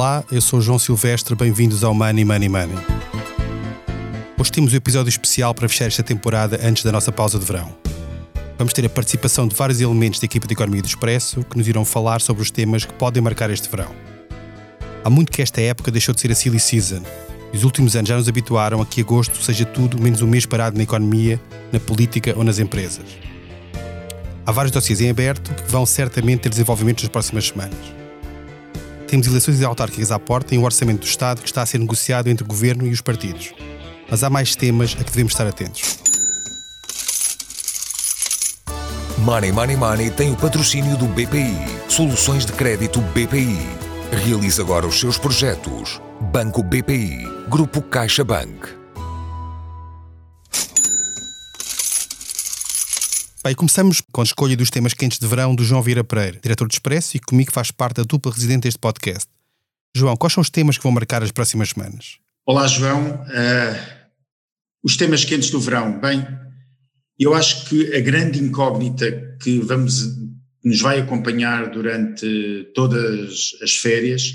Olá, eu sou João Silvestre, bem-vindos ao Money Money Money. Hoje temos um episódio especial para fechar esta temporada antes da nossa pausa de verão. Vamos ter a participação de vários elementos da equipa de Economia do Expresso que nos irão falar sobre os temas que podem marcar este verão. Há muito que esta época deixou de ser a silly season e os últimos anos já nos habituaram a que agosto seja tudo menos um mês parado na economia, na política ou nas empresas. Há vários dossiês em aberto que vão certamente ter desenvolvimentos nas próximas semanas. Temos eleições autárquicas à porta e um orçamento do Estado que está a ser negociado entre o Governo e os partidos. Mas há mais temas a que devemos estar atentos. Money Money Money tem o patrocínio do BPI. Soluções de crédito BPI. Realize agora os seus projetos. Banco BPI. Grupo CaixaBank. Bem, começamos com a escolha dos temas quentes de verão do João Vieira Pereira, diretor de Expresso e comigo faz parte da dupla residente deste podcast. João, quais são os temas que vão marcar as próximas semanas? Olá, João. Uh, os temas quentes do verão. Bem, eu acho que a grande incógnita que vamos, nos vai acompanhar durante todas as férias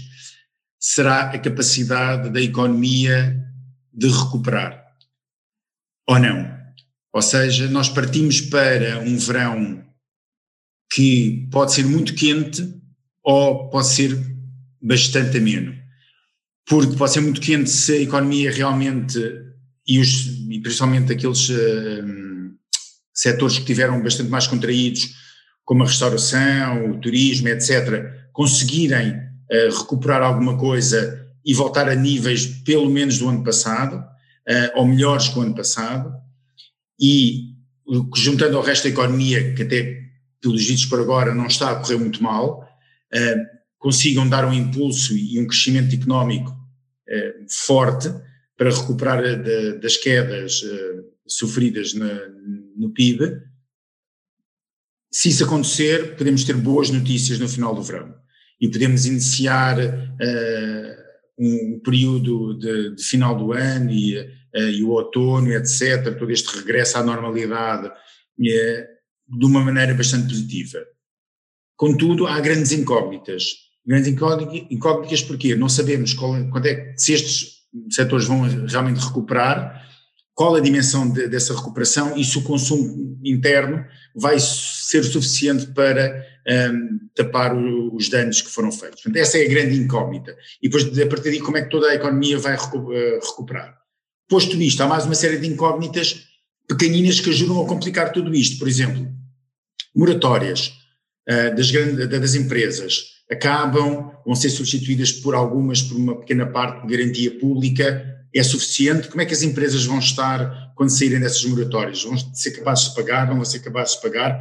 será a capacidade da economia de recuperar. Ou não? Ou seja, nós partimos para um verão que pode ser muito quente ou pode ser bastante ameno. Porque pode ser muito quente se a economia realmente, e, os, e principalmente aqueles uh, setores que tiveram bastante mais contraídos, como a restauração, o turismo, etc., conseguirem uh, recuperar alguma coisa e voltar a níveis pelo menos do ano passado, uh, ou melhores que o ano passado, e juntando ao resto da economia, que até pelos ditos por agora não está a correr muito mal, uh, consigam dar um impulso e um crescimento económico uh, forte para recuperar de, das quedas sofridas no PIB. Se isso acontecer, podemos ter boas notícias no final do verão e podemos iniciar um período de, de final do ano e eh, e o outono, etc., todo este regresso à normalidade eh, de uma maneira bastante positiva. Contudo, há grandes incógnitas. Grandes incógnitas porque não sabemos qual, quando é, se estes setores vão realmente recuperar, qual a dimensão de, dessa recuperação e se o consumo interno vai ser suficiente para um, ehm, tapar o, os danos que foram feitos. Portanto, essa é a grande incógnita. E depois, a partir daí, como é que toda a economia vai eh, recuperar? Posto isto, há mais uma série de incógnitas pequeninas que ajudam a complicar tudo isto. Por exemplo, moratórias uh, das, das empresas acabam, vão ser substituídas por algumas por uma pequena parte de garantia pública. É suficiente? Como é que as empresas vão estar quando saírem dessas moratórias? Vão ser capazes de pagar? Vão ser capazes de pagar?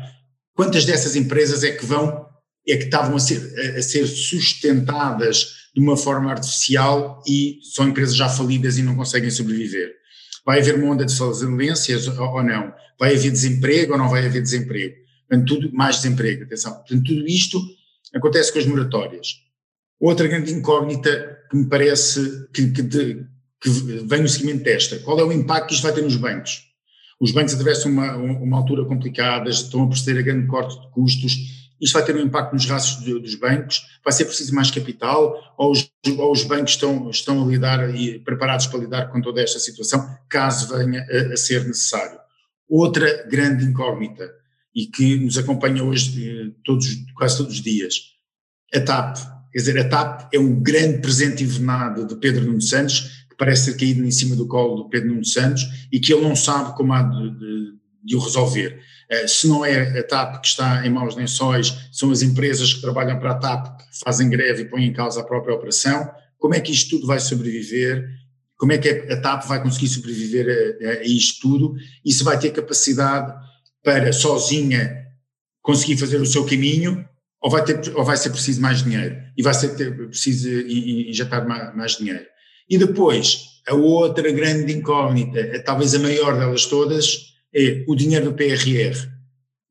Quantas dessas empresas é que vão, é que estavam a ser, a ser sustentadas de uma forma artificial e são empresas já falidas e não conseguem sobreviver. Vai haver uma onda de falências ou não? Vai haver desemprego ou não vai haver desemprego? Portanto, tudo, mais desemprego, atenção. Portanto, tudo isto acontece com as moratórias. Outra grande incógnita que me parece que, que, de, que vem no seguimento desta, qual é o impacto que isto vai ter nos bancos? Os bancos atravessam uma, uma altura complicada, estão a proceder a grande corte de custos, isto vai ter um impacto nos rastros dos bancos? Vai ser preciso mais capital? Ou os, ou os bancos estão, estão a lidar e preparados para lidar com toda esta situação, caso venha a, a ser necessário? Outra grande incógnita, e que nos acompanha hoje eh, todos, quase todos os dias, a TAP. Quer dizer, a TAP é um grande presente invernado de Pedro Nuno Santos, que parece ter caído em cima do colo do Pedro Nuno Santos e que ele não sabe como há de, de, de o resolver. Eh, se não é a TAP que está em maus lençóis, são as empresas que trabalham para a TAP que fazem greve e põem em causa a própria operação. Como é que isto tudo vai sobreviver? Como é que a TAP vai conseguir sobreviver a, a isto tudo? E se vai ter capacidade para sozinha conseguir fazer o seu caminho ou vai, ter, ou vai ser preciso mais dinheiro? E vai ser ter, preciso injetar mais, mais dinheiro. E depois, a outra grande incógnita, talvez a maior delas todas, é o dinheiro do PRR,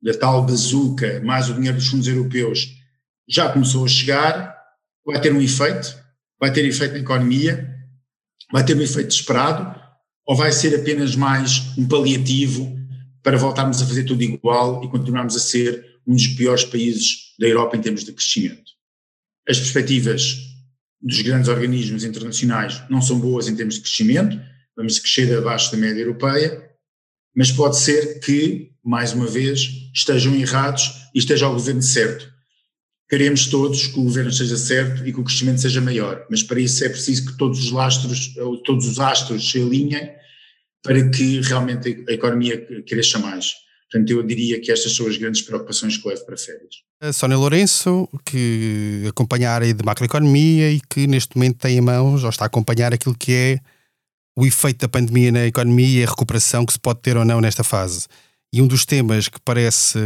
da tal bazuca, mais o dinheiro dos fundos europeus, já começou a chegar, vai ter um efeito, vai ter efeito na economia, vai ter um efeito esperado, ou vai ser apenas mais um paliativo para voltarmos a fazer tudo igual e continuarmos a ser um dos piores países da Europa em termos de crescimento. As perspectivas dos grandes organismos internacionais não são boas em termos de crescimento, vamos crescer abaixo da média europeia, mas pode ser que, mais uma vez, estejam errados e esteja o governo certo. Queremos todos que o governo esteja certo e que o crescimento seja maior, mas para isso é preciso que todos os lastros, todos os astros se alinhem para que realmente a economia cresça mais. Portanto, eu diria que estas são as grandes preocupações que levo para férias. A Sónia Lourenço, que acompanha a área de macroeconomia e que neste momento tem em mãos, ou está a acompanhar aquilo que é o efeito da pandemia na economia e a recuperação que se pode ter ou não nesta fase. E um dos temas que parece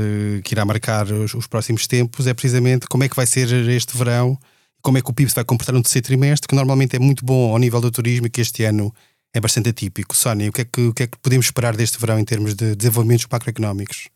que irá marcar os, os próximos tempos é precisamente como é que vai ser este verão, como é que o PIB se vai comportar no terceiro trimestre, que normalmente é muito bom ao nível do turismo e que este ano é bastante atípico. Sónia, o que, é que, que é que podemos esperar deste verão em termos de desenvolvimentos macroeconómicos?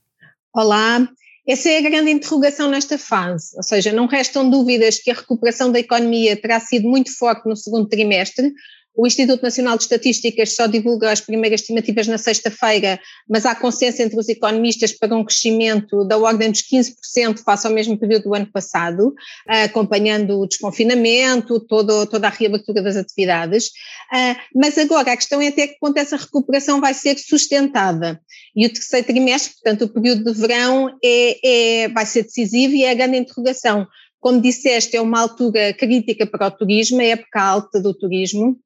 Olá, essa é a grande interrogação nesta fase, ou seja, não restam dúvidas que a recuperação da economia terá sido muito forte no segundo trimestre, o Instituto Nacional de Estatísticas só divulga as primeiras estimativas na sexta-feira, mas há consenso entre os economistas para um crescimento da ordem dos 15% face ao mesmo período do ano passado, acompanhando o desconfinamento, todo, toda a reabertura das atividades. Ah, mas agora a questão é até que ponto essa recuperação vai ser sustentada. E o terceiro trimestre, portanto, o período de verão, é, é, vai ser decisivo e é a grande interrogação. Como disseste, é uma altura crítica para o turismo, é a época alta do turismo.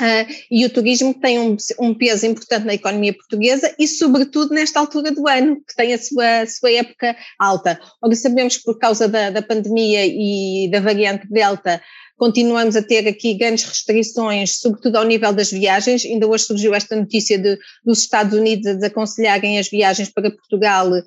Uh, e o turismo tem um, um, peso importante na economia portuguesa e, sobretudo, nesta altura do ano, que tem a sua, sua época alta. Ora, sabemos que por causa da, da pandemia e da variante Delta, continuamos a ter aqui grandes restrições, sobretudo ao nível das viagens. Ainda hoje surgiu esta notícia de, dos Estados Unidos a desaconselharem as viagens para Portugal uh,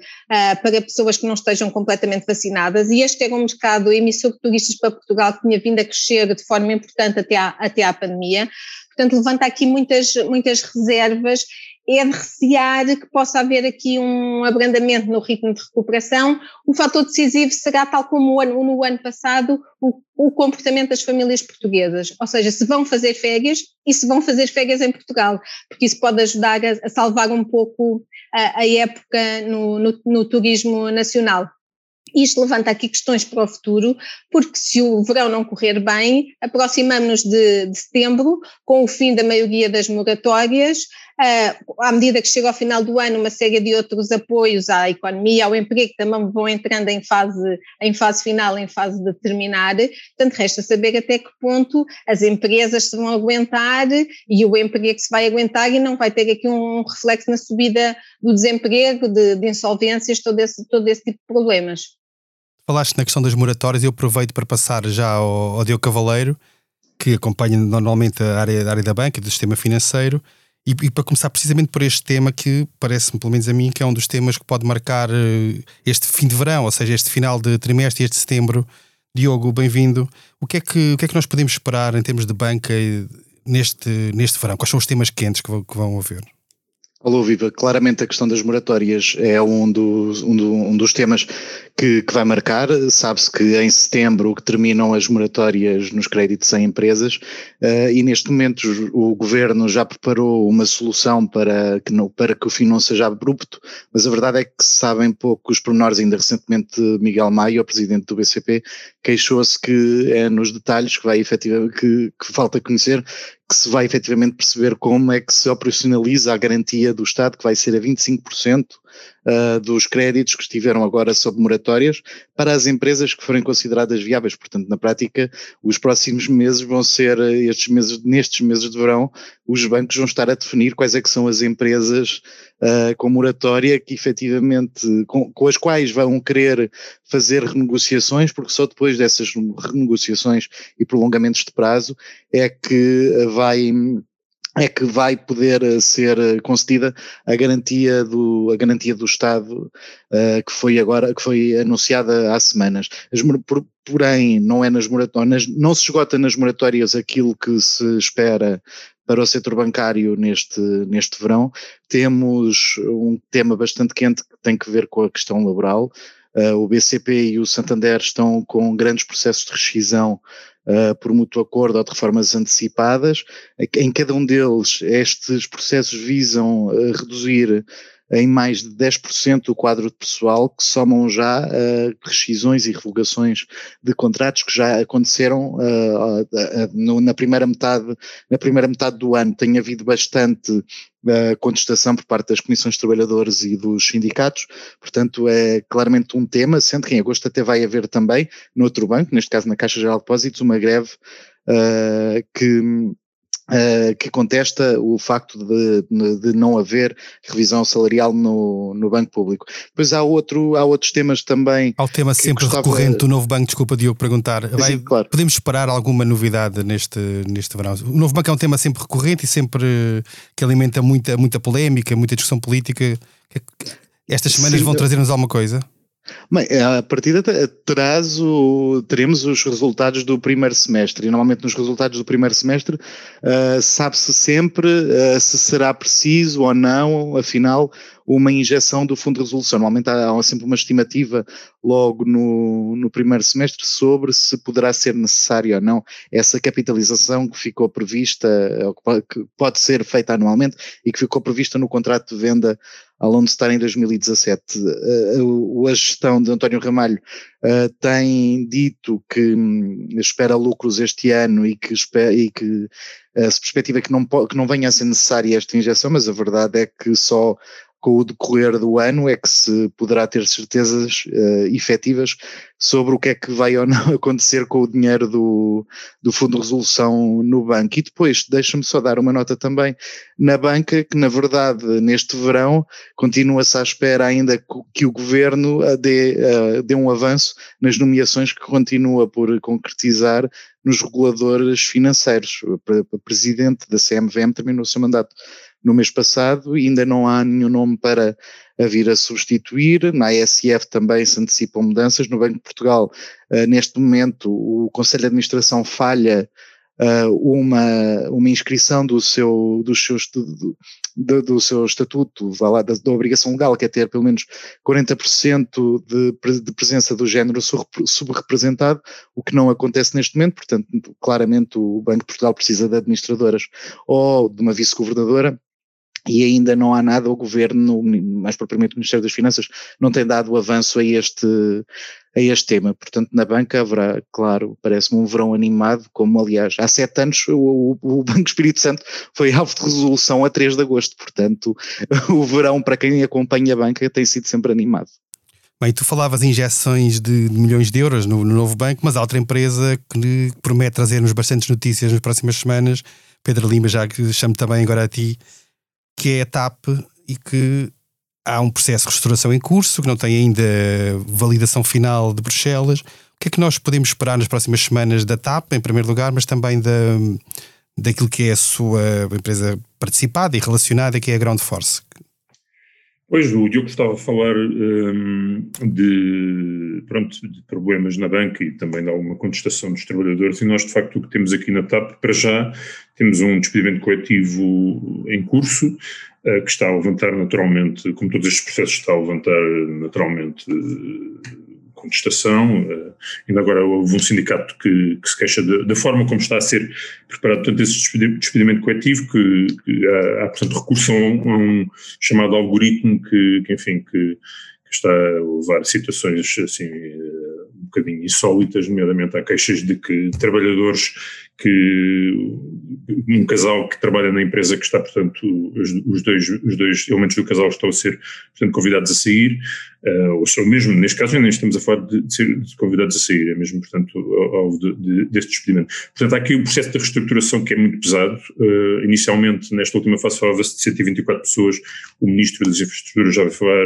para pessoas que não estejam completamente vacinadas. E este era um mercado emissor de turistas para Portugal que tinha vindo a crescer de forma importante até à, até à pandemia. Portanto, levanta aqui muitas, muitas reservas é de recear que possa haver aqui um abrandamento no ritmo de recuperação. O fator decisivo será, tal como no ano passado, o, o, comportamento das famílias portuguesas, ou seja, se vão fazer férias e se vão fazer férias em Portugal, porque isso pode ajudar a, a salvar um pouco a, a época no, no, no turismo nacional. Isto levanta aqui questões para o futuro, porque se o verão não correr bem, aproximamos-nos de, de, setembro, com o fim da maioria das moratórias, uh, à medida que chega ao final do ano, uma série de outros apoios à economia, ao emprego, também vão entrando em fase, em fase final, em fase de terminar. Portanto, resta saber até que ponto as empresas se vão aguentar e o emprego se vai aguentar e não vai ter aqui um reflexo na subida do desemprego, de, de insolvências, todo esse, todo esse tipo de problemas. Falaste na questão das moratórias e eu aproveito para passar já ao, ao Diogo Cavaleiro, que acompanha normalmente a área, a área da banca e do sistema financeiro, e, e, para começar precisamente por este tema que parece-me, pelo menos a mim, que é um dos temas que pode marcar uh, este fim de verão, ou seja, este final de trimestre, este setembro. Diogo, bem-vindo. O que, é que, o que é que nós podemos esperar em termos de banca neste, neste verão? Quais são os temas quentes que, que vão haver? Alô, Viva. Claramente a questão das moratórias é um dos, um, do, um dos temas que, que vai marcar. Sabe-se que em setembro que terminam as moratórias nos créditos em empresas uh, e neste momento o governo já preparou uma solução para que, não, para que o fim não seja abrupto, mas a verdade é que sabem pouco os pormenores. Ainda recentemente Miguel Maio, o presidente do BCP, queixou-se que é nos detalhes que vai efetivamente, que, que falta conhecer, que se vai efetivamente perceber como é que se operacionaliza a garantia do Estado, que vai ser a 25% uh, dos créditos que estiveram agora sob moratórias para as empresas que forem consideradas viáveis. Portanto, na prática, os próximos meses vão ser, estes meses, nestes meses de verão, os bancos vão estar a definir quais é que são as empresas uh, com moratória que efetivamente, com, com, as quais vão querer fazer renegociações, porque só depois dessas renegociações e prolongamentos de prazo é que vai é que vai poder eh, ser eh, concedida a garantia do, a garantia do Estado uh, que foi agora, que foi anunciada há semanas. As, por, porém, não é nas moratórias, não se esgota nas moratórias aquilo que se espera para o setor bancário neste, neste verão. Temos um tema bastante quente que tem que ver com a questão laboral. Uh, o BCP e o Santander estão com grandes processos de rescisão uh, por mútuo acordo ou de reformas antecipadas. Em cada um deles, estes processos visam uh, reduzir em mais de 10% do quadro de pessoal que somam já uh, rescisões e revogações de contratos que já aconteceram uh, uh, no, na primeira metade na primeira metade do ano. Tem havido bastante contestação por parte das comissões de trabalhadores e dos sindicatos, portanto é claramente um tema, sendo que em agosto até vai haver também, no outro banco, neste caso na Caixa Geral de Depósitos, uma greve que Uh, que contesta o facto de, de, não haver revisão salarial no, no banco público. Depois há, outro, há outros temas também. Há o tema sempre gostava... recorrente do novo banco, desculpa Diogo perguntar. Vai, Sim, claro. Podemos esperar alguma novidade neste, neste verão? O novo banco é um tema sempre recorrente e sempre que alimenta muita, muita polémica, muita discussão política. Estas semanas Sim, vão trazer-nos alguma coisa? Bem, a partida traz o, teremos os resultados do primeiro semestre e normalmente nos resultados do primeiro semestre uh, sabe-se sempre uh, se será preciso ou não, afinal, uma injeção do Fundo de Resolução. Normalmente há, há sempre uma estimativa logo no, no primeiro semestre sobre se poderá ser necessária ou não essa capitalização que ficou prevista, que pode ser feita anualmente e que ficou prevista no contrato de venda ao Lone Star em 2017. A gestão de António Ramalho tem dito que hum, espera lucros este ano e que, e que se perspectiva que não, que não venha a ser necessária esta injeção, mas a verdade é que só com o decorrer do ano é que se poderá ter certezas uh, efetivas sobre o que é que vai ou não acontecer com o dinheiro do, do Fundo de Resolução no banco. E depois, deixa-me só dar uma nota também na banca, que na verdade neste verão continua-se à espera ainda que o Governo dê, uh, dê um avanço nas nomeações que continua por concretizar nos reguladores financeiros. O Presidente da CMVM terminou o seu mandato no mês passado, ainda não há nenhum nome para a vir a substituir. Na ASF também se antecipam mudanças. No Banco de Portugal, uh, neste momento, o Conselho de Administração falha uh, uma, uma inscrição do seu, do, seu, do, do seu estatuto, lá, da, da, obrigação legal, que é ter pelo menos 40% de, de presença do género subrepresentado, o que não acontece neste momento, portanto, claramente o Banco de Portugal precisa de administradoras ou de uma vice-governadora e ainda não há nada, o governo, mais propriamente o Ministério das Finanças, não tem dado avanço a este, a este tema. Portanto, na banca haverá, claro, parece-me um verão animado, como aliás há sete anos o, o, Banco Espírito Santo foi alvo de resolução a 3 de agosto. Portanto, o verão, para quem acompanha a banca, tem sido sempre animado. Bem, tu falavas em injeções de, milhões de euros no, no, novo banco, mas há outra empresa que promete trazer-nos bastantes notícias nas próximas semanas. Pedro Lima, já que chamo também agora a ti, que é a TAP e que há um processo de restauração em curso, que não tem ainda validação final de Bruxelas. O que é que nós podemos esperar nas próximas semanas da TAP, em primeiro lugar, mas também da, daquilo que é a sua empresa participada e relacionada, que é a Ground Force? Pois, o Diogo estava a falar um, de, pronto, de problemas na banca e também de alguma contestação dos trabalhadores, e nós, de facto, o que temos aqui na TAP, para já, temos um despedimento coletivo em curso, uh, que está a levantar naturalmente, como todos estes processos, está a levantar naturalmente contestação. Uh, ainda agora houve um sindicato que, que se queixa da forma como está a ser preparado tanto esse despedimento coletivo, que, que há, há, portanto, recurso a um, a um chamado algoritmo que, que enfim, que, está a levar situações assim eh, um bocadinho insólitas, nomeadamente há queixas de que trabalhadores que um casal que trabalha na empresa que está, portanto, os, os, dois, os dois elementos do casal estão a ser, portanto, convidados a sair, uh, ou são mesmo, neste caso, nem estamos a falar de, de ser convidados a sair, é mesmo, portanto, alvo de, de, deste despedimento. Portanto, há aqui um processo de reestruturação que é muito pesado. Uh, inicialmente, nesta última fase, falava-se de 124 pessoas, o Ministro das Infraestruturas já vai falar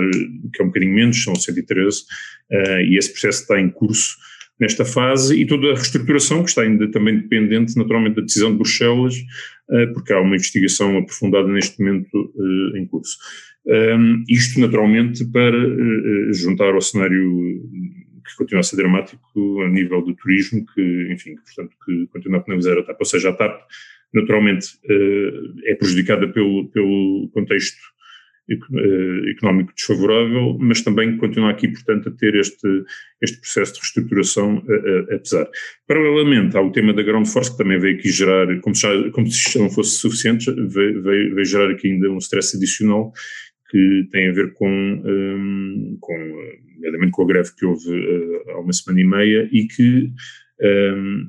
que é um bocadinho menos, são 113, uh, eh, e esse processo está em curso nesta fase e toda a reestruturação que está ainda também dependente naturalmente da decisão de Bruxelas, eh, porque há uma investigação aprofundada neste momento eh, em curso. Isto naturalmente para eh, juntar ao cenário que continua a ser dramático a nível do turismo, que enfim, portanto que continua a penalizar a TAP, ou seja, a TAP naturalmente é prejudicada pelo, pelo contexto económico desfavorável, mas também continua aqui, portanto, a ter este, este processo de reestruturação a, a, a pesar. Paralelamente, há o tema da ground force, que também veio aqui gerar, como se, isto não fosse suficiente, veio, veio, veio gerar aqui ainda um stress adicional, que têm a ver com, um, com com a greve que houve uh, há uma semana e meia e que, um,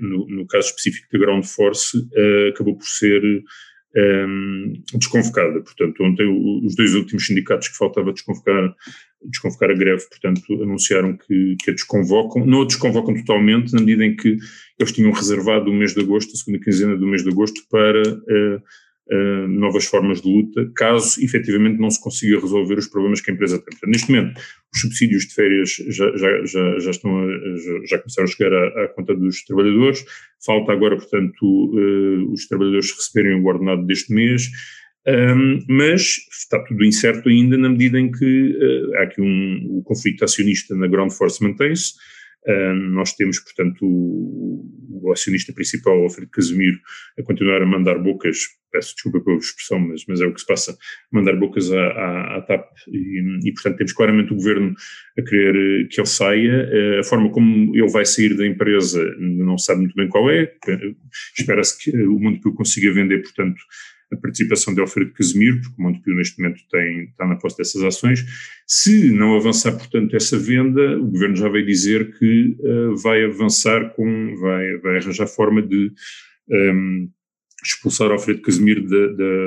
no, no, caso específico da Ground Force, uh, acabou por ser um, desconvocada. Portanto, ontem os dois últimos sindicatos que faltava desconvocar, desconvocar a greve, portanto, anunciaram que, que a desconvocam. Não a desconvocam totalmente, na medida em que eles tinham reservado o mês de agosto, a segunda quinzena do mês de agosto, para uh, uh, novas formas de luta, caso efetivamente não se consiga resolver os problemas que a empresa tem. Portanto, neste momento, os subsídios de férias já, já, já, estão a, já, começaram a chegar à, à, conta dos trabalhadores, falta agora, portanto, uh, os trabalhadores receberem o ordenado deste mês, um, mas está tudo incerto ainda na medida em que uh, há aqui um, o conflito acionista na Ground Force mantém-se, nós temos, portanto, o, o, acionista principal, Alfredo Casemiro, a continuar a mandar bocas, peço desculpa pela expressão, mas, mas é o que se passa, mandar bocas à, à, à TAP e, e, portanto, temos claramente o governo a querer que ele saia. Eh, a forma como ele vai sair da empresa não sabe muito bem qual é, espera-se que o Montepio consiga vender, portanto, a participação de Alfredo Casemiro, porque o Montepio neste momento tem, está na posse dessas ações. Se não avançar, portanto, essa venda, o Governo já veio dizer que uh, vai avançar com, vai, vai arranjar forma de um, ehm, expulsar Alfredo Casemiro da,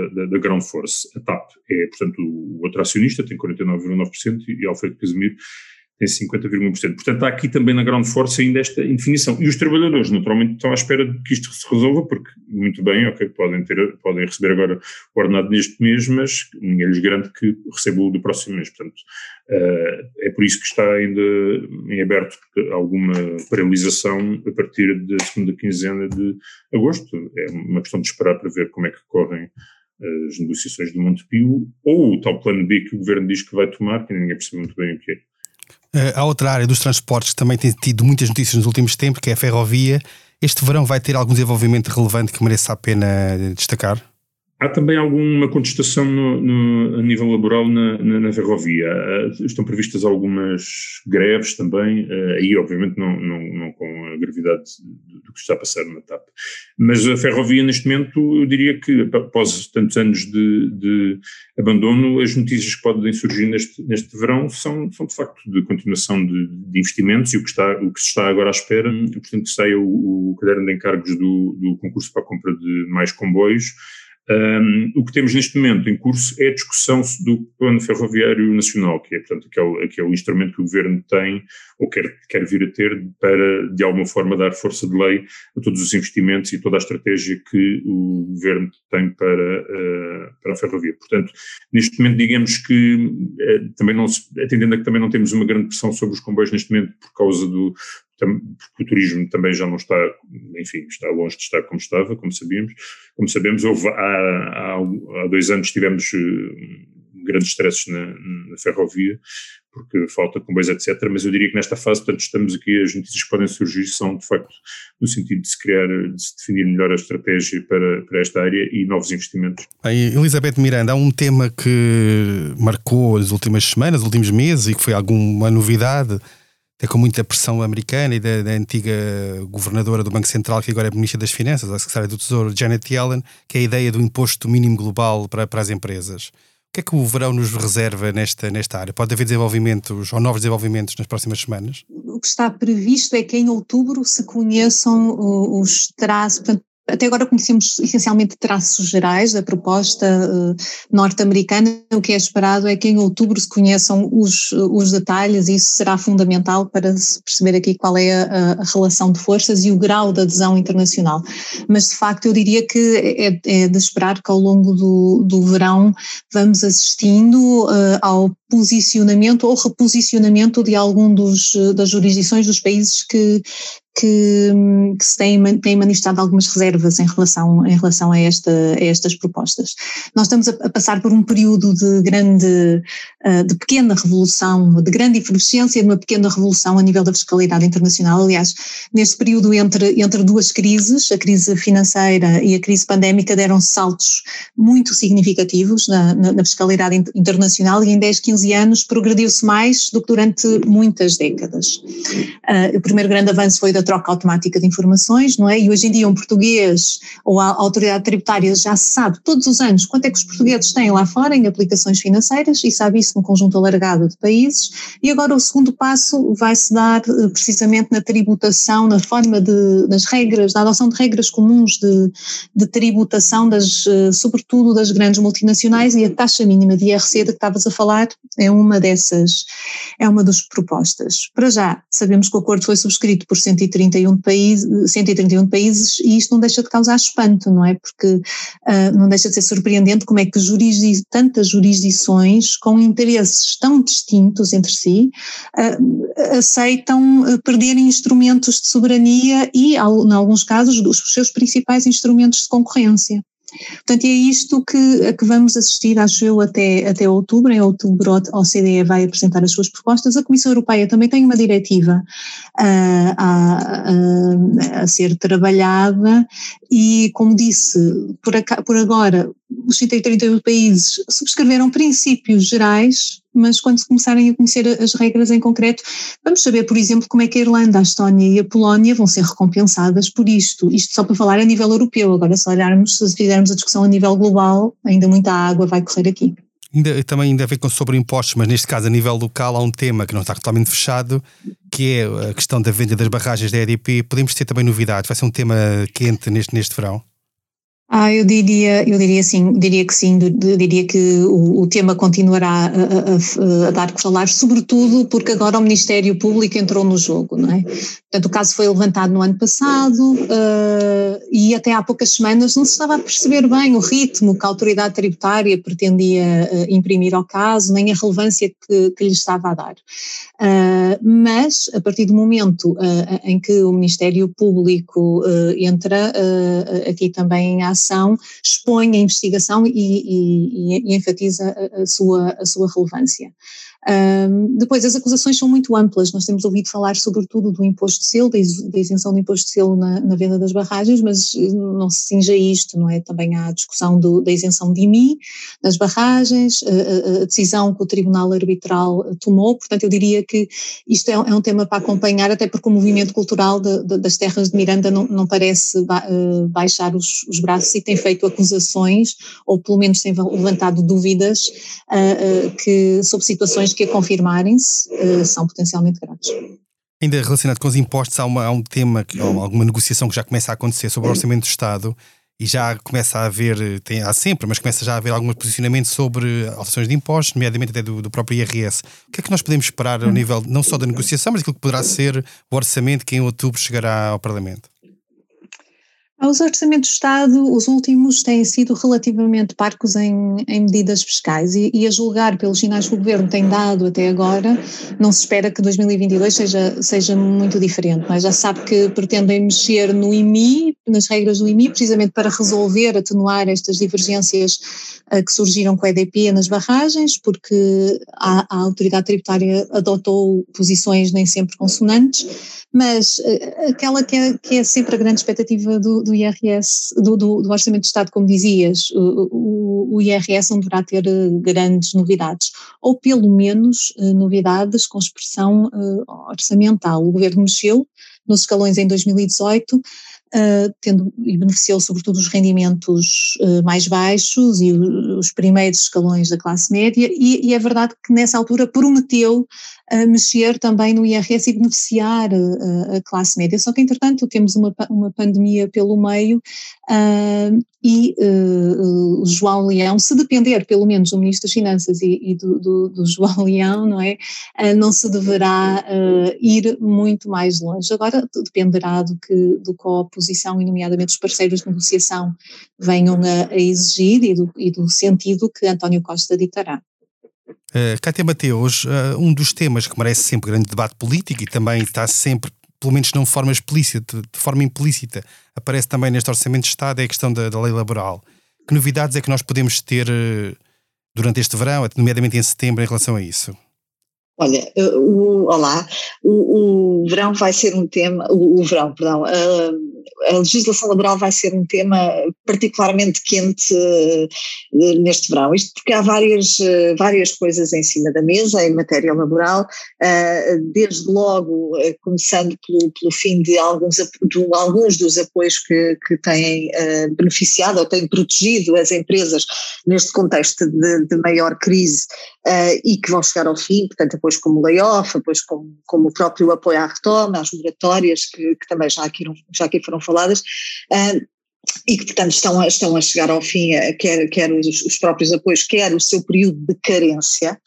da, da, Ground Force. A TAP é, portanto, o outro acionista, tem 49,9% e Alfredo Casemiro tem 50,1%. Portanto, há aqui também na ground force ainda esta indefinição. E os trabalhadores, naturalmente, estão à espera de que isto se resolva, porque, muito bem, ok, podem, ter, podem receber agora o ordenado neste mês, mas ninguém lhes garante que recebam o do próximo mês. Portanto, uh, é por isso que está ainda em aberto alguma paralisação a partir da segunda quinzena de agosto. É uma questão de esperar para ver como é que correm as negociações do Montepio, ou o tal plano B que o governo diz que vai tomar, que ninguém percebe muito bem o que é. Uh, há outra área dos transportes que também tem tido muitas notícias nos últimos tempos, que é a ferrovia. Este verão vai ter algum desenvolvimento relevante que mereça a pena destacar? Há também alguma contestação no, no, a nível laboral na, na, na ferrovia. Uh, estão previstas algumas greves também, uh, aí obviamente não, não, não, com a gravidade do que está a passar na TAP. Mas a ferrovia neste momento, eu diria que após tantos anos de, de abandono, as notícias que podem surgir neste, neste verão são, são de facto de continuação de, de investimentos e o que, está, o que se está agora à espera, portanto que saia o, o caderno de encargos do, do concurso para a compra de mais comboios, um, o que temos neste momento em curso é a discussão do Plano Ferroviário Nacional, que é, portanto, aquele, aquele instrumento que o Governo tem ou quer, quer vir a ter para, de alguma forma, dar força de lei a todos os investimentos e toda a estratégia que o Governo tem para, uh, para a ferrovia. Portanto, neste momento, digamos que, uh, também não se, atendendo a que também não temos uma grande pressão sobre os comboios neste momento por causa do, porque o turismo também já não está, enfim, está longe de estar como estava, como sabíamos. Como sabemos, houve, há, há, há dois anos tivemos uh, grandes stresses na, na, ferrovia, porque falta comboios, etc. Mas eu diria que nesta fase, portanto, estamos aqui, as notícias que podem surgir são, de facto, no sentido de se criar, de se definir melhor a estratégia para, para esta área e novos investimentos. Bem, Elizabeth Miranda, há um tema que marcou as últimas semanas, os últimos meses e que foi alguma novidade até com muita pressão americana e da, da, antiga governadora do Banco Central, que agora é Ministra das Finanças, a Secretária do Tesouro, Janet Yellen, que é a ideia do imposto mínimo global para, para as empresas. O que é que o verão nos reserva nesta, nesta área? Pode haver desenvolvimentos ou novos desenvolvimentos nas próximas semanas? O que está previsto é que em outubro se conheçam os traços, portanto, até agora conhecemos essencialmente traços gerais da proposta uh, norte-americana. O que é esperado é que em outubro se conheçam os, os detalhes e isso será fundamental para se perceber aqui qual é a, a, relação de forças e o grau de adesão internacional. Mas de facto eu diria que é, é de esperar que ao longo do, do verão vamos assistindo uh, ao posicionamento ou reposicionamento de algum dos, das jurisdições dos países que, que, que se têm, têm manifestado algumas reservas em relação, em relação a, esta, a estas propostas. Nós estamos a, a passar por um período de grande, uh, de pequena revolução, de grande efervescência, de uma pequena revolução a nível da fiscalidade internacional. Aliás, neste período entre, entre duas crises, a crise financeira e a crise pandémica, deram saltos muito significativos na, na, na fiscalidade internacional e em 10, 15 anos progrediu-se mais do que durante muitas décadas. Uh, o primeiro grande avanço foi da troca automática de informações, não é? E hoje em dia um português ou a autoridade tributária já sabe todos os anos quanto é que os portugueses têm lá fora em aplicações financeiras e sabe isso num conjunto alargado de países. E agora o segundo passo vai-se dar eh, precisamente na tributação, na forma de, nas regras, na adoção de regras comuns de, de tributação das, eh, sobretudo das grandes multinacionais e a taxa mínima de IRC de que estavas a falar é uma dessas, é uma das propostas. Para já, sabemos que o acordo foi subscrito por 131 países, 131 países e isto não deixa de causar espanto, não é? Porque uh, não deixa de ser surpreendente como é que jurisdi tantas jurisdições com interesses tão distintos entre si uh, aceitam uh, perder instrumentos de soberania e, em alguns casos, os seus principais instrumentos de concorrência. Portanto, é isto que, a que vamos assistir, acho eu, até, até outubro. Em outubro a OCDE vai apresentar as suas propostas. A Comissão Europeia também tem uma diretiva uh, a, a, a, ser trabalhada e, como disse, por, por agora os 138 países subscreveram princípios gerais mas quando se começarem a conhecer as regras em concreto, vamos saber, por exemplo, como é que a Irlanda, a Estónia e a Polónia vão ser recompensadas por isto. Isto só para falar a nível europeu. Agora, se olharmos, se fizermos a discussão a nível global, ainda muita água vai correr aqui. Ainda, também ainda a ver com sobre impostos, mas neste caso a nível local há um tema que não está totalmente fechado, que é a questão da venda das barragens da EDP. Podemos ter também novidades? Vai ser um tema quente neste, neste verão? Ah, eu diria, eu diria sim, diria que sim, diria que o, o tema continuará a, a, a, dar que falar, sobretudo porque agora o Ministério Público entrou no jogo, não é? Portanto, o caso foi levantado no ano passado uh, e até há poucas semanas não se estava a perceber bem o ritmo que a autoridade tributária pretendia uh, imprimir ao caso, nem a relevância que, que lhe estava a dar. Uh, mas, a partir do momento em que o Ministério Público entra aqui também em ação, expõe a investigação e, e, e enfatiza a, a, sua, a sua relevância. Depois, as acusações são muito amplas, nós temos ouvido falar sobretudo do imposto de selo, da isenção do imposto de selo na, na, venda das barragens, mas não se cinja a isto, não é? Também há a discussão do, da isenção de IMI nas barragens, a, a, decisão que o Tribunal Arbitral tomou, portanto eu diria que isto é, é um tema para acompanhar, até porque o movimento cultural de, de, das terras de Miranda não, não parece uh, baixar os, os, braços e tem feito acusações, ou pelo menos tem levantado dúvidas uh, uh, que, sobre situações que a confirmarem-se uh, são potencialmente graves. Ainda relacionado com os impostos, há, uma, há um tema, que, alguma negociação que já começa a acontecer sobre o Orçamento do Estado e já começa a haver, tem, há sempre, mas começa já a haver algum posicionamento sobre alterações de impostos, nomeadamente até do, do, próprio IRS. O que é que nós podemos esperar ao nível não só da negociação, mas aquilo que poderá ser o orçamento que em outubro chegará ao Parlamento? Os orçamentos do Estado, os últimos, têm sido relativamente parcos em, em medidas fiscais e, e, a julgar pelos sinais que o Governo tem dado até agora, não se espera que 2022 seja, seja muito diferente. Mas já sabe que pretendem mexer no IMI, nas regras do IMI, precisamente para resolver, atenuar estas divergências uh, que surgiram com a EDP nas barragens, porque a, a autoridade tributária adotou posições nem sempre consonantes mas uh, aquela que é, que é, sempre a grande expectativa do, do IRS, do, do, do, Orçamento de Estado, como dizias, o, o, IRS não deverá ter eh, grandes novidades, ou pelo menos uh, novidades com expressão uh, orçamental. O Governo mexeu nos escalões em 2018, Uh, tendo e beneficiou sobretudo os rendimentos mais baixos e os primeiros escalões da classe média, e, e, é verdade que nessa altura prometeu a mexer também no IRS e beneficiar uh, a classe média. Só que, entretanto, temos uma, uma pandemia pelo meio uh, e uh, o João Leão, se depender pelo menos do Ministro das Finanças e, e do, do, do, João Leão, não é? não se deverá ir muito mais longe. Agora dependerá do que, do que a oposição e nomeadamente os parceiros de negociação venham a, a exigir e do, e do sentido que António Costa ditará. Uh, Cátia Mateus, uh, um dos temas que merece sempre grande debate político e também está sempre, pelo menos não de forma explícita, de forma implícita, aparece também neste Orçamento de Estado, é a questão da, da lei laboral. Que novidades é que nós podemos ter uh, durante este verão, nomeadamente em setembro, em relação a isso? Olha, o, olá, o, o, verão vai ser um tema, o, o verão, perdão, uh, a legislação laboral vai ser um tema particularmente quente uh, neste verão. Isto porque há várias, uh, várias coisas em cima da mesa em matéria laboral, desde logo começando pelo, pelo fim de alguns, de alguns dos apoios que, que têm beneficiado ou têm protegido as empresas neste contexto de, de maior crise e que vão chegar ao fim, portanto, depois como layoff, depois como, como o próprio apoio à retoma, às moratórias, que, que também já aqui, já aqui foram faladas, uh, e que, portanto, estão a, estão a chegar ao fim, eh, quer, quer os, os, próprios apoios, quer o seu período de carência,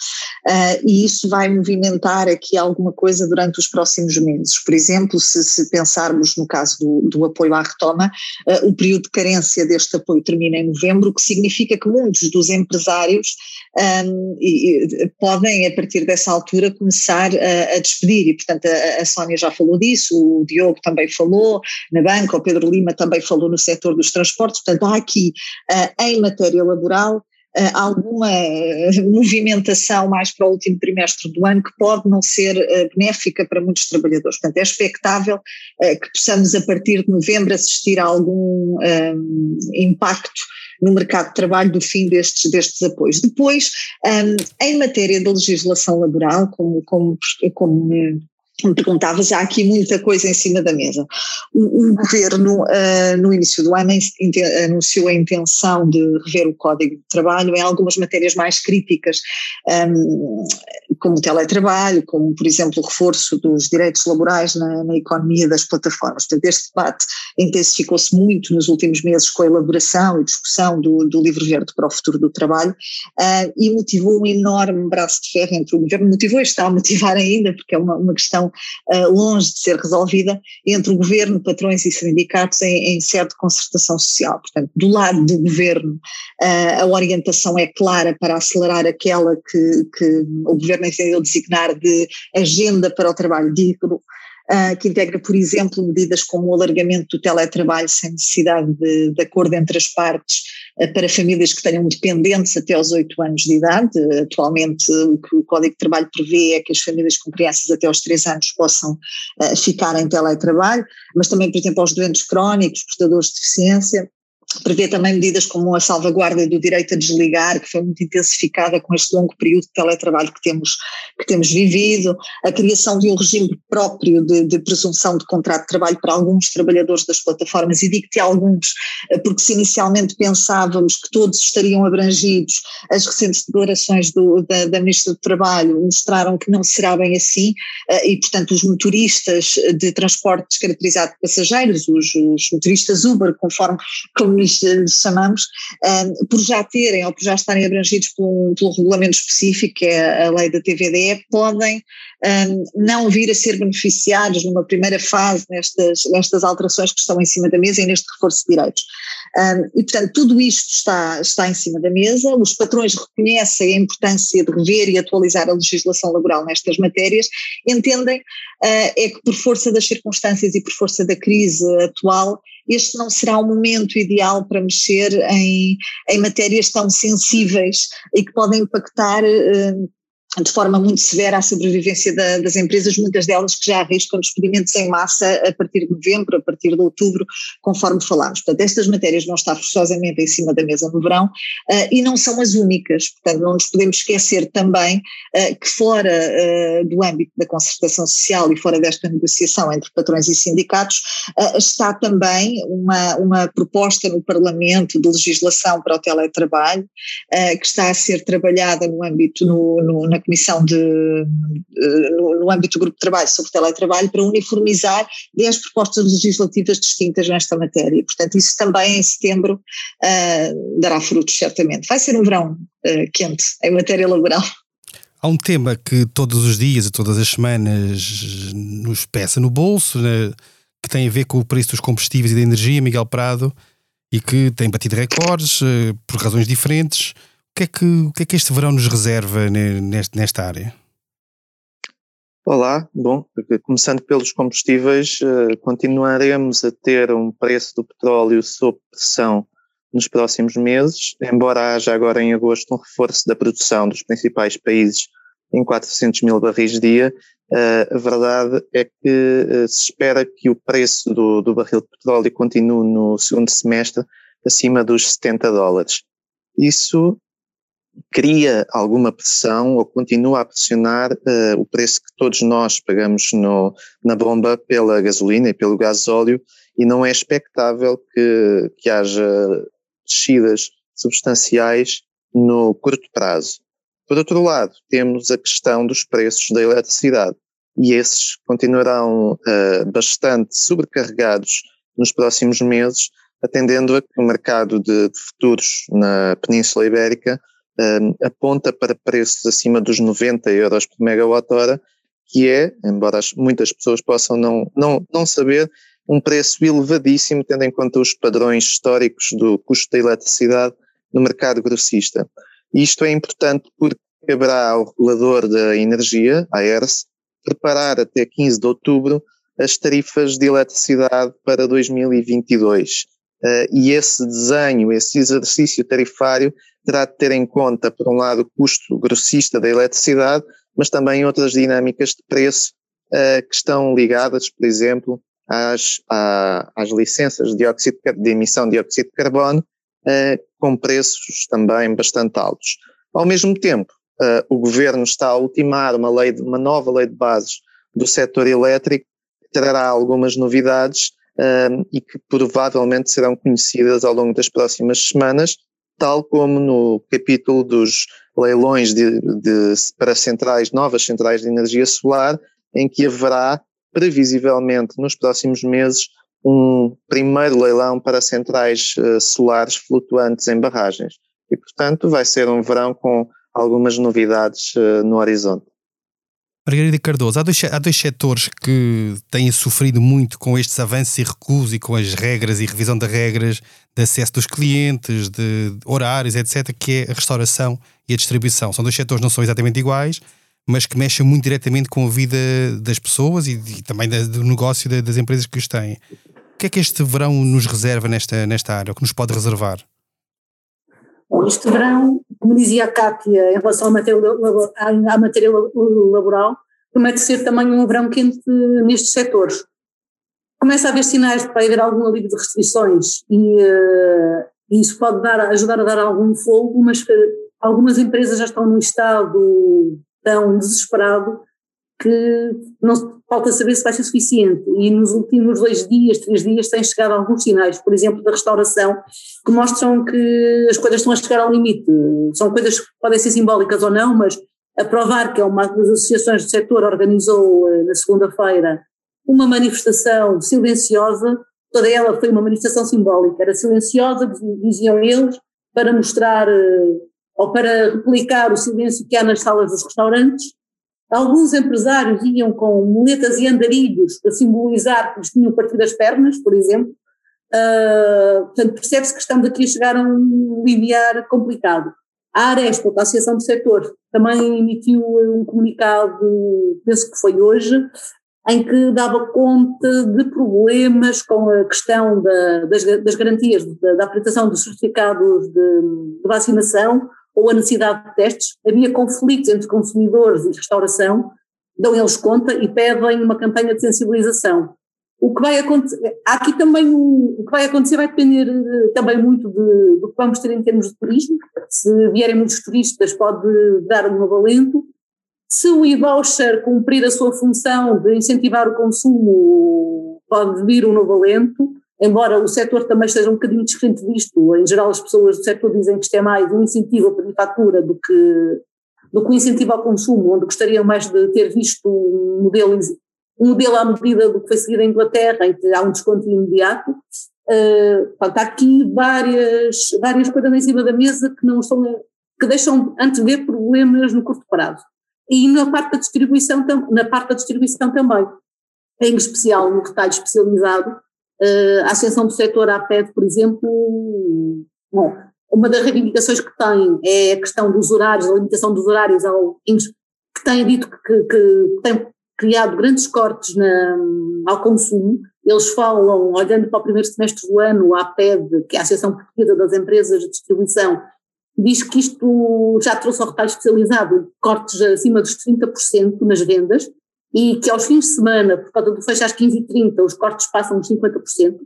uh, e isso vai movimentar aqui alguma coisa durante os próximos meses. Por exemplo, se, se pensarmos no caso do, do apoio à retoma, uh, o período de carência deste apoio termina em novembro, o que significa que muitos dos empresários um, e, podem, a partir dessa altura, começar a, a despedir, e, portanto, a, a Sónia já falou disso, o Diogo também falou na banca, o Pedro Lima também falou no setor dos transportes, portanto há aqui uh, em matéria laboral Uh, alguma uh, movimentação mais para o último trimestre do ano que pode não ser benéfica para muitos trabalhadores. Portanto, é expectável que possamos, a partir de novembro, assistir a algum um, impacto no mercado de trabalho do fim destes, destes apoios. Depois, um, em matéria de legislação laboral, como, como, como me perguntavas, há aqui muita coisa em cima da mesa. O, o governo, uh, no início do ano, anunciou a intenção de rever o Código de Trabalho em algumas matérias mais críticas, um, como o teletrabalho, como, por exemplo, o reforço dos direitos laborais na, na economia das plataformas. Portanto, este debate intensificou-se muito nos últimos meses com a elaboração e discussão do, do Livro Verde para o Futuro do Trabalho uh, e motivou um enorme braço de ferro entre o governo, motivou e está a motivar ainda, porque é uma, uma questão uh, longe de ser resolvida entre o governo, patrões e sindicatos em, em sede de concertação social. Portanto, do lado do governo, uh, a orientação é clara para acelerar aquela que, que o governo entendeu designar de agenda para o trabalho digno, uh, que integra, por exemplo, medidas como o alargamento do teletrabalho sem necessidade de, de acordo entre as partes para famílias que tenham dependentes até aos 8 anos de idade. atualmente, o que o Código de Trabalho prevê é que as famílias com crianças até aos 3 anos possam uh, ficar em teletrabalho, mas também, por exemplo, aos doentes crónicos, portadores de deficiência prevê também medidas como a salvaguarda do direito a desligar, que foi muito intensificada com este longo período de teletrabalho que temos, que temos vivido, a criação de um regime próprio de, de presunção de contrato de trabalho para alguns trabalhadores das plataformas, e digo-te alguns, eh, porque se inicialmente pensávamos que todos estariam abrangidos, as recentes declarações do, da, da Ministra do Trabalho mostraram que não será bem assim, eh, e portanto os motoristas de transporte descaracterizado de passageiros, os, os motoristas Uber, conforme como lhes, lhes chamamos, um, por já terem ou por já estarem abrangidos por um, pelo regulamento específico, que é a lei da TVDE, podem um, não vir a ser beneficiados numa primeira fase nestas, nestas alterações que estão em cima da mesa e neste reforço de direitos. Um, e, portanto, tudo isto está, está em cima da mesa, os patrões reconhecem a importância de rever e atualizar a legislação laboral nestas matérias, entendem uh, é que por força das circunstâncias e por força da crise atual, este não será o momento ideal para mexer em, em matérias tão sensíveis e que podem impactar uh, de forma muito severa a sobrevivência da, das empresas, muitas delas que já arriscam despedimentos em massa a partir de novembro, a partir de outubro, conforme falámos. Portanto, estas matérias vão estar forçosamente em cima da mesa no verão uh, e não são as únicas. Portanto, não nos podemos esquecer também uh, que fora uh, do âmbito da concertação social e fora desta negociação entre patrões e sindicatos, está também uma, uma proposta no Parlamento de legislação para o teletrabalho, que está a ser trabalhada no âmbito, no, no, na Comissão de, no, âmbito do Grupo de Trabalho sobre Teletrabalho para uniformizar 10 propostas legislativas distintas nesta matéria. Portanto, isso também em setembro uh, dará frutos, certamente. Vai ser um verão uh, quente em matéria laboral. Há um tema que todos os dias e todas as semanas nos peça no bolso, né, que tem a ver com o preço dos combustíveis e da energia, Miguel Prado, e que tem batido recordes uh, por razões diferentes que é que, o que é que este verão nos reserva neste, nesta área? Olá, bom, começando pelos combustíveis, eh, continuaremos a ter um preço do petróleo sob pressão nos próximos meses, embora haja agora em agosto um reforço da produção dos principais países em 400 mil barris dia, uh, a verdade é que uh, se espera que o preço do, do barril de petróleo continue no segundo semestre acima dos 70 dólares. Isso cria alguma pressão ou continua a pressionar uh, o preço que todos nós pagamos no, na bomba pela gasolina e pelo gasóleo e não é expectável que, que haja descidas substanciais no curto prazo. Por outro lado, temos a questão dos preços da eletricidade e esses continuarão uh, bastante sobrecarregados nos próximos meses, atendendo a que o mercado de, de futuros na Península Ibérica uh, aponta para preços acima dos 90 euros por megawatt-hora, que é, embora muitas pessoas possam não, não, não saber, um preço elevadíssimo, tendo em conta os padrões históricos do custo da eletricidade no mercado grossista. E isto é importante porque caberá ao regulador da energia, a ERS, preparar até 15 de outubro as tarifas de eletricidade para 2022. Uh, e esse desenho, esse exercício tarifário terá de ter em conta, por um lado, o custo grossista da eletricidade, mas também outras dinâmicas de preço uh, que estão ligadas, por exemplo, às, à, às licenças de, dióxido, de emissão de dióxido de carbono, uh, com preços também bastante altos. Ao mesmo tempo, uh, o governo está a ultimar uma, lei de, uma nova lei de bases do setor elétrico, que trará algumas novidades uh, e que provavelmente serão conhecidas ao longo das próximas semanas, tal como no capítulo dos leilões de, de, para centrais, novas centrais de energia solar, em que haverá previsivelmente nos próximos meses um primeiro leilão para centrais uh, solares flutuantes em barragens. E, portanto, vai ser um verão com algumas novidades uh, no horizonte. Margarida Cardoso, há dois, há dois setores que têm sofrido muito com estes avanços e recuos e com as regras e revisão das regras de acesso dos clientes, de horários, etc., que é a restauração e a distribuição. São dois setores que não são exatamente iguais, mas que mexem muito diretamente com a vida das pessoas e, e também da, do negócio das empresas que os têm. O que é que este verão nos reserva nesta, nesta área, o que nos pode reservar? Este verão, como dizia a Cátia, em relação à matéria, à matéria laboral, promete ser também um verão quente nestes setores. Começa a haver sinais de que vai haver algum alívio de restrições e, uh, isso pode dar, ajudar a dar algum fogo, mas algumas empresas já estão num estado tão desesperado que não falta saber se vai ser suficiente. E nos últimos dois dias, três dias, têm chegado alguns sinais, por exemplo, da restauração, que mostram que as coisas estão a chegar ao limite. São coisas que podem ser simbólicas ou não, mas a provar que é uma das associações do setor organizou eh, na segunda-feira uma manifestação silenciosa, toda ela foi uma manifestação simbólica, era silenciosa, diziam eles, para mostrar eh, ou para replicar o silêncio que há nas salas dos restaurantes, Alguns empresários iam com muletas e andarilhos para simbolizar que lhes tinham partido as pernas, por exemplo. Uh, portanto, percebe-se que estamos aqui a chegar a um limiar complicado. A Arespa, a Associação do Setor, também emitiu um comunicado, penso que foi hoje, em que dava conta de problemas com a questão da, das, das, garantias da, da apresentação dos certificados de, de vacinação, ou a necessidade de testes, havia conflitos entre consumidores e restauração, dão eles conta e pedem uma campanha de sensibilização. O que vai acontecer, aqui também o que vai acontecer vai depender também muito de, do que vamos ter em termos de turismo. Se vierem muitos turistas, pode dar um novo alento. Se o e-voucher cumprir a sua função de incentivar o consumo, pode vir um novo alento embora o setor também seja um bocadinho diferente disto, em geral as pessoas do setor dizem que isto é mais um incentivo a pedir fatura do que, do que um incentivo ao consumo, onde gostariam mais de ter visto um modelo, um modelo à medida do que foi seguido em Inglaterra, em que há um desconto imediato. Uh, há aqui várias, várias coisas em cima da mesa que não estão, que deixam antever problemas no curto prazo. E na parte da distribuição, na parte da distribuição também, em especial no retalho especializado, a Ascensão do Setor APED, por exemplo, bom, uma das reivindicações que tem é a questão dos horários, a limitação dos horários, ao, que tem dito que, que, que tem criado grandes cortes na, ao consumo. Eles falam, olhando para o primeiro semestre do ano, a APED, que é a Associação Portuguesa das Empresas de Distribuição, diz que isto já trouxe ao retalho especializado cortes acima dos 30% nas vendas e que aos fins de semana, por causa do fecho às 15h30, os cortes passam dos 50%.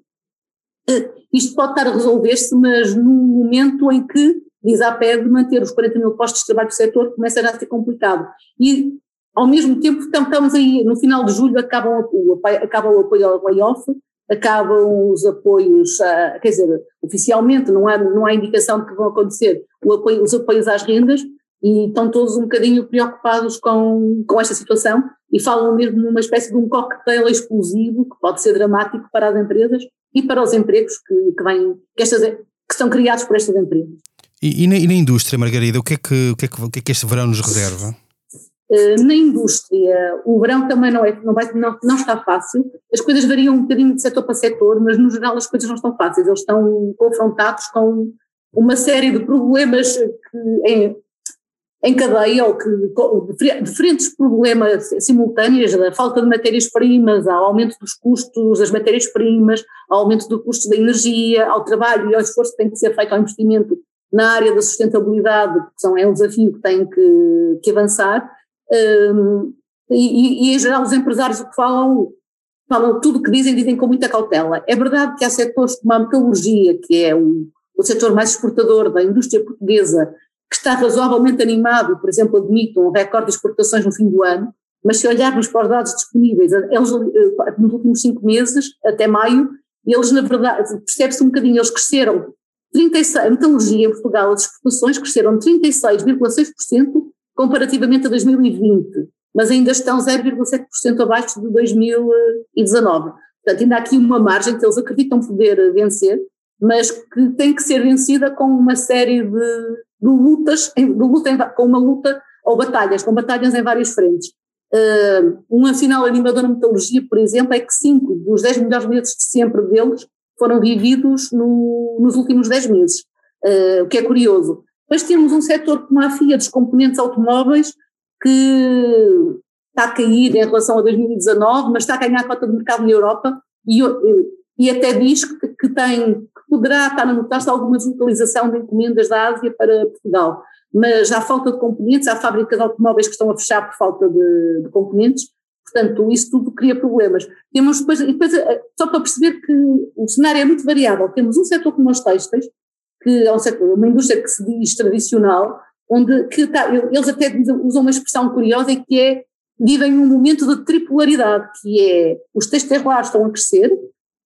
Eh, isto pode estar a resolver-se, mas num momento em que, diz a PED, manter os 40 mil postos de trabalho do setor começa a ser complicado. E, ao mesmo tempo, estamos aí, no final de julho, acaba o, acaba o apoio ao layoff, acabam os apoios, a, quer dizer, oficialmente não há, não há indicação de que vão acontecer apoio, os apoios às rendas e estão todos um bocadinho preocupados com, com esta situação e falam mesmo numa espécie de um cocktail explosivo que pode ser dramático para as empresas e para os empregos que, que, vêm, que, estas, que são criados por estas empresas. E, e, na, e na indústria, Margarida, o que, é que, o, que é que, o que é que este verão nos reserva? Eh, na indústria, o verão também não, é, não, vai, não, não está fácil, as coisas variam um bocadinho de setor para setor, mas no geral as coisas não estão fáceis, eles estão confrontados com uma série de problemas que, em, em cadeia, ou que diferentes problemas simultâneos, da falta de matérias-primas, ao aumento dos custos das matérias-primas, ao aumento do custo da energia, ao trabalho e ao esforço que tem que ser feito ao investimento na área da sustentabilidade, que são, é um desafio que tem que, que avançar, um, e, e, em geral os empresários o que falam, falam tudo o que dizem, dizem com muita cautela. É verdade que há setores como a metalurgia, que é o, o setor mais exportador da indústria portuguesa, que está razoavelmente animado, por exemplo, admite um recorde de exportações no fim do ano, mas se olharmos para os dados disponíveis, eles eh, nos últimos cinco meses, até maio, eles na verdade, percebe-se um bocadinho, eles cresceram 36, a metalurgia em Portugal, as exportações cresceram 36,6% comparativamente a 2020, mas ainda estão 0,7% abaixo de 2019. Portanto, ainda há aqui uma margem que eles acreditam poder vencer, mas que tem que ser vencida com uma série de, de lutas, de luta, com uma luta ou batalhas, com batalhas em várias frentes. Uh, um sinal animador na metalurgia, por exemplo, é que 5 dos 10 melhores meses de sempre deles foram vividos no, nos últimos 10 meses, uh, o que é curioso. Depois temos um setor como a FIA dos componentes automóveis, que está a cair em relação a 2019, mas está a ganhar a cota de mercado na Europa e, e até diz que, que, tem, que poderá estar a notar-se alguma deslocalização de encomendas da Ásia para Portugal. Mas há falta de componentes, há fábricas de automóveis que estão a fechar por falta de, de componentes, portanto, isso tudo cria problemas. Temos depois, depois, eh, só para perceber que o cenário é muito variável, temos um setor como os têxteis, que é um setor, uma indústria que se diz tradicional, onde que tá, eles até usam uma expressão curiosa que é vivem um momento de tripolaridade, que é os textos lá estão a crescer,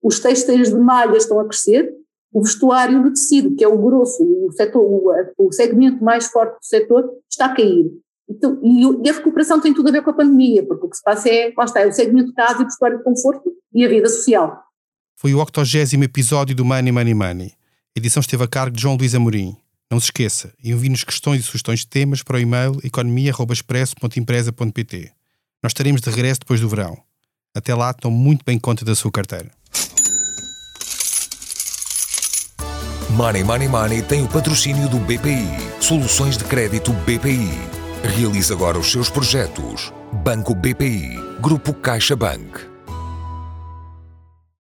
os textos de malha estão a crescer, o vestuário do tecido, que é o grosso, o, setor, o, o segmento mais forte do setor, está a cair. Então, e, e, a recuperação tem tudo a ver com a pandemia, porque o que se passa é, lá está, é o segmento de casa e o vestuário de conforto e a vida social. Foi o 80 episódio do Money Money Money. A edição esteve a cargo de João Luís Amorim. Não se esqueça, envie-nos questões e sugestões de temas para o e-mail economia.expresso.empresa.pt. Nós estaremos de regresso depois do verão. Até lá, tome muito bem conta da sua carteira. Money Money Money tem o patrocínio do BPI. Soluções de crédito BPI. Realize agora os seus projetos. Banco BPI. Grupo CaixaBank.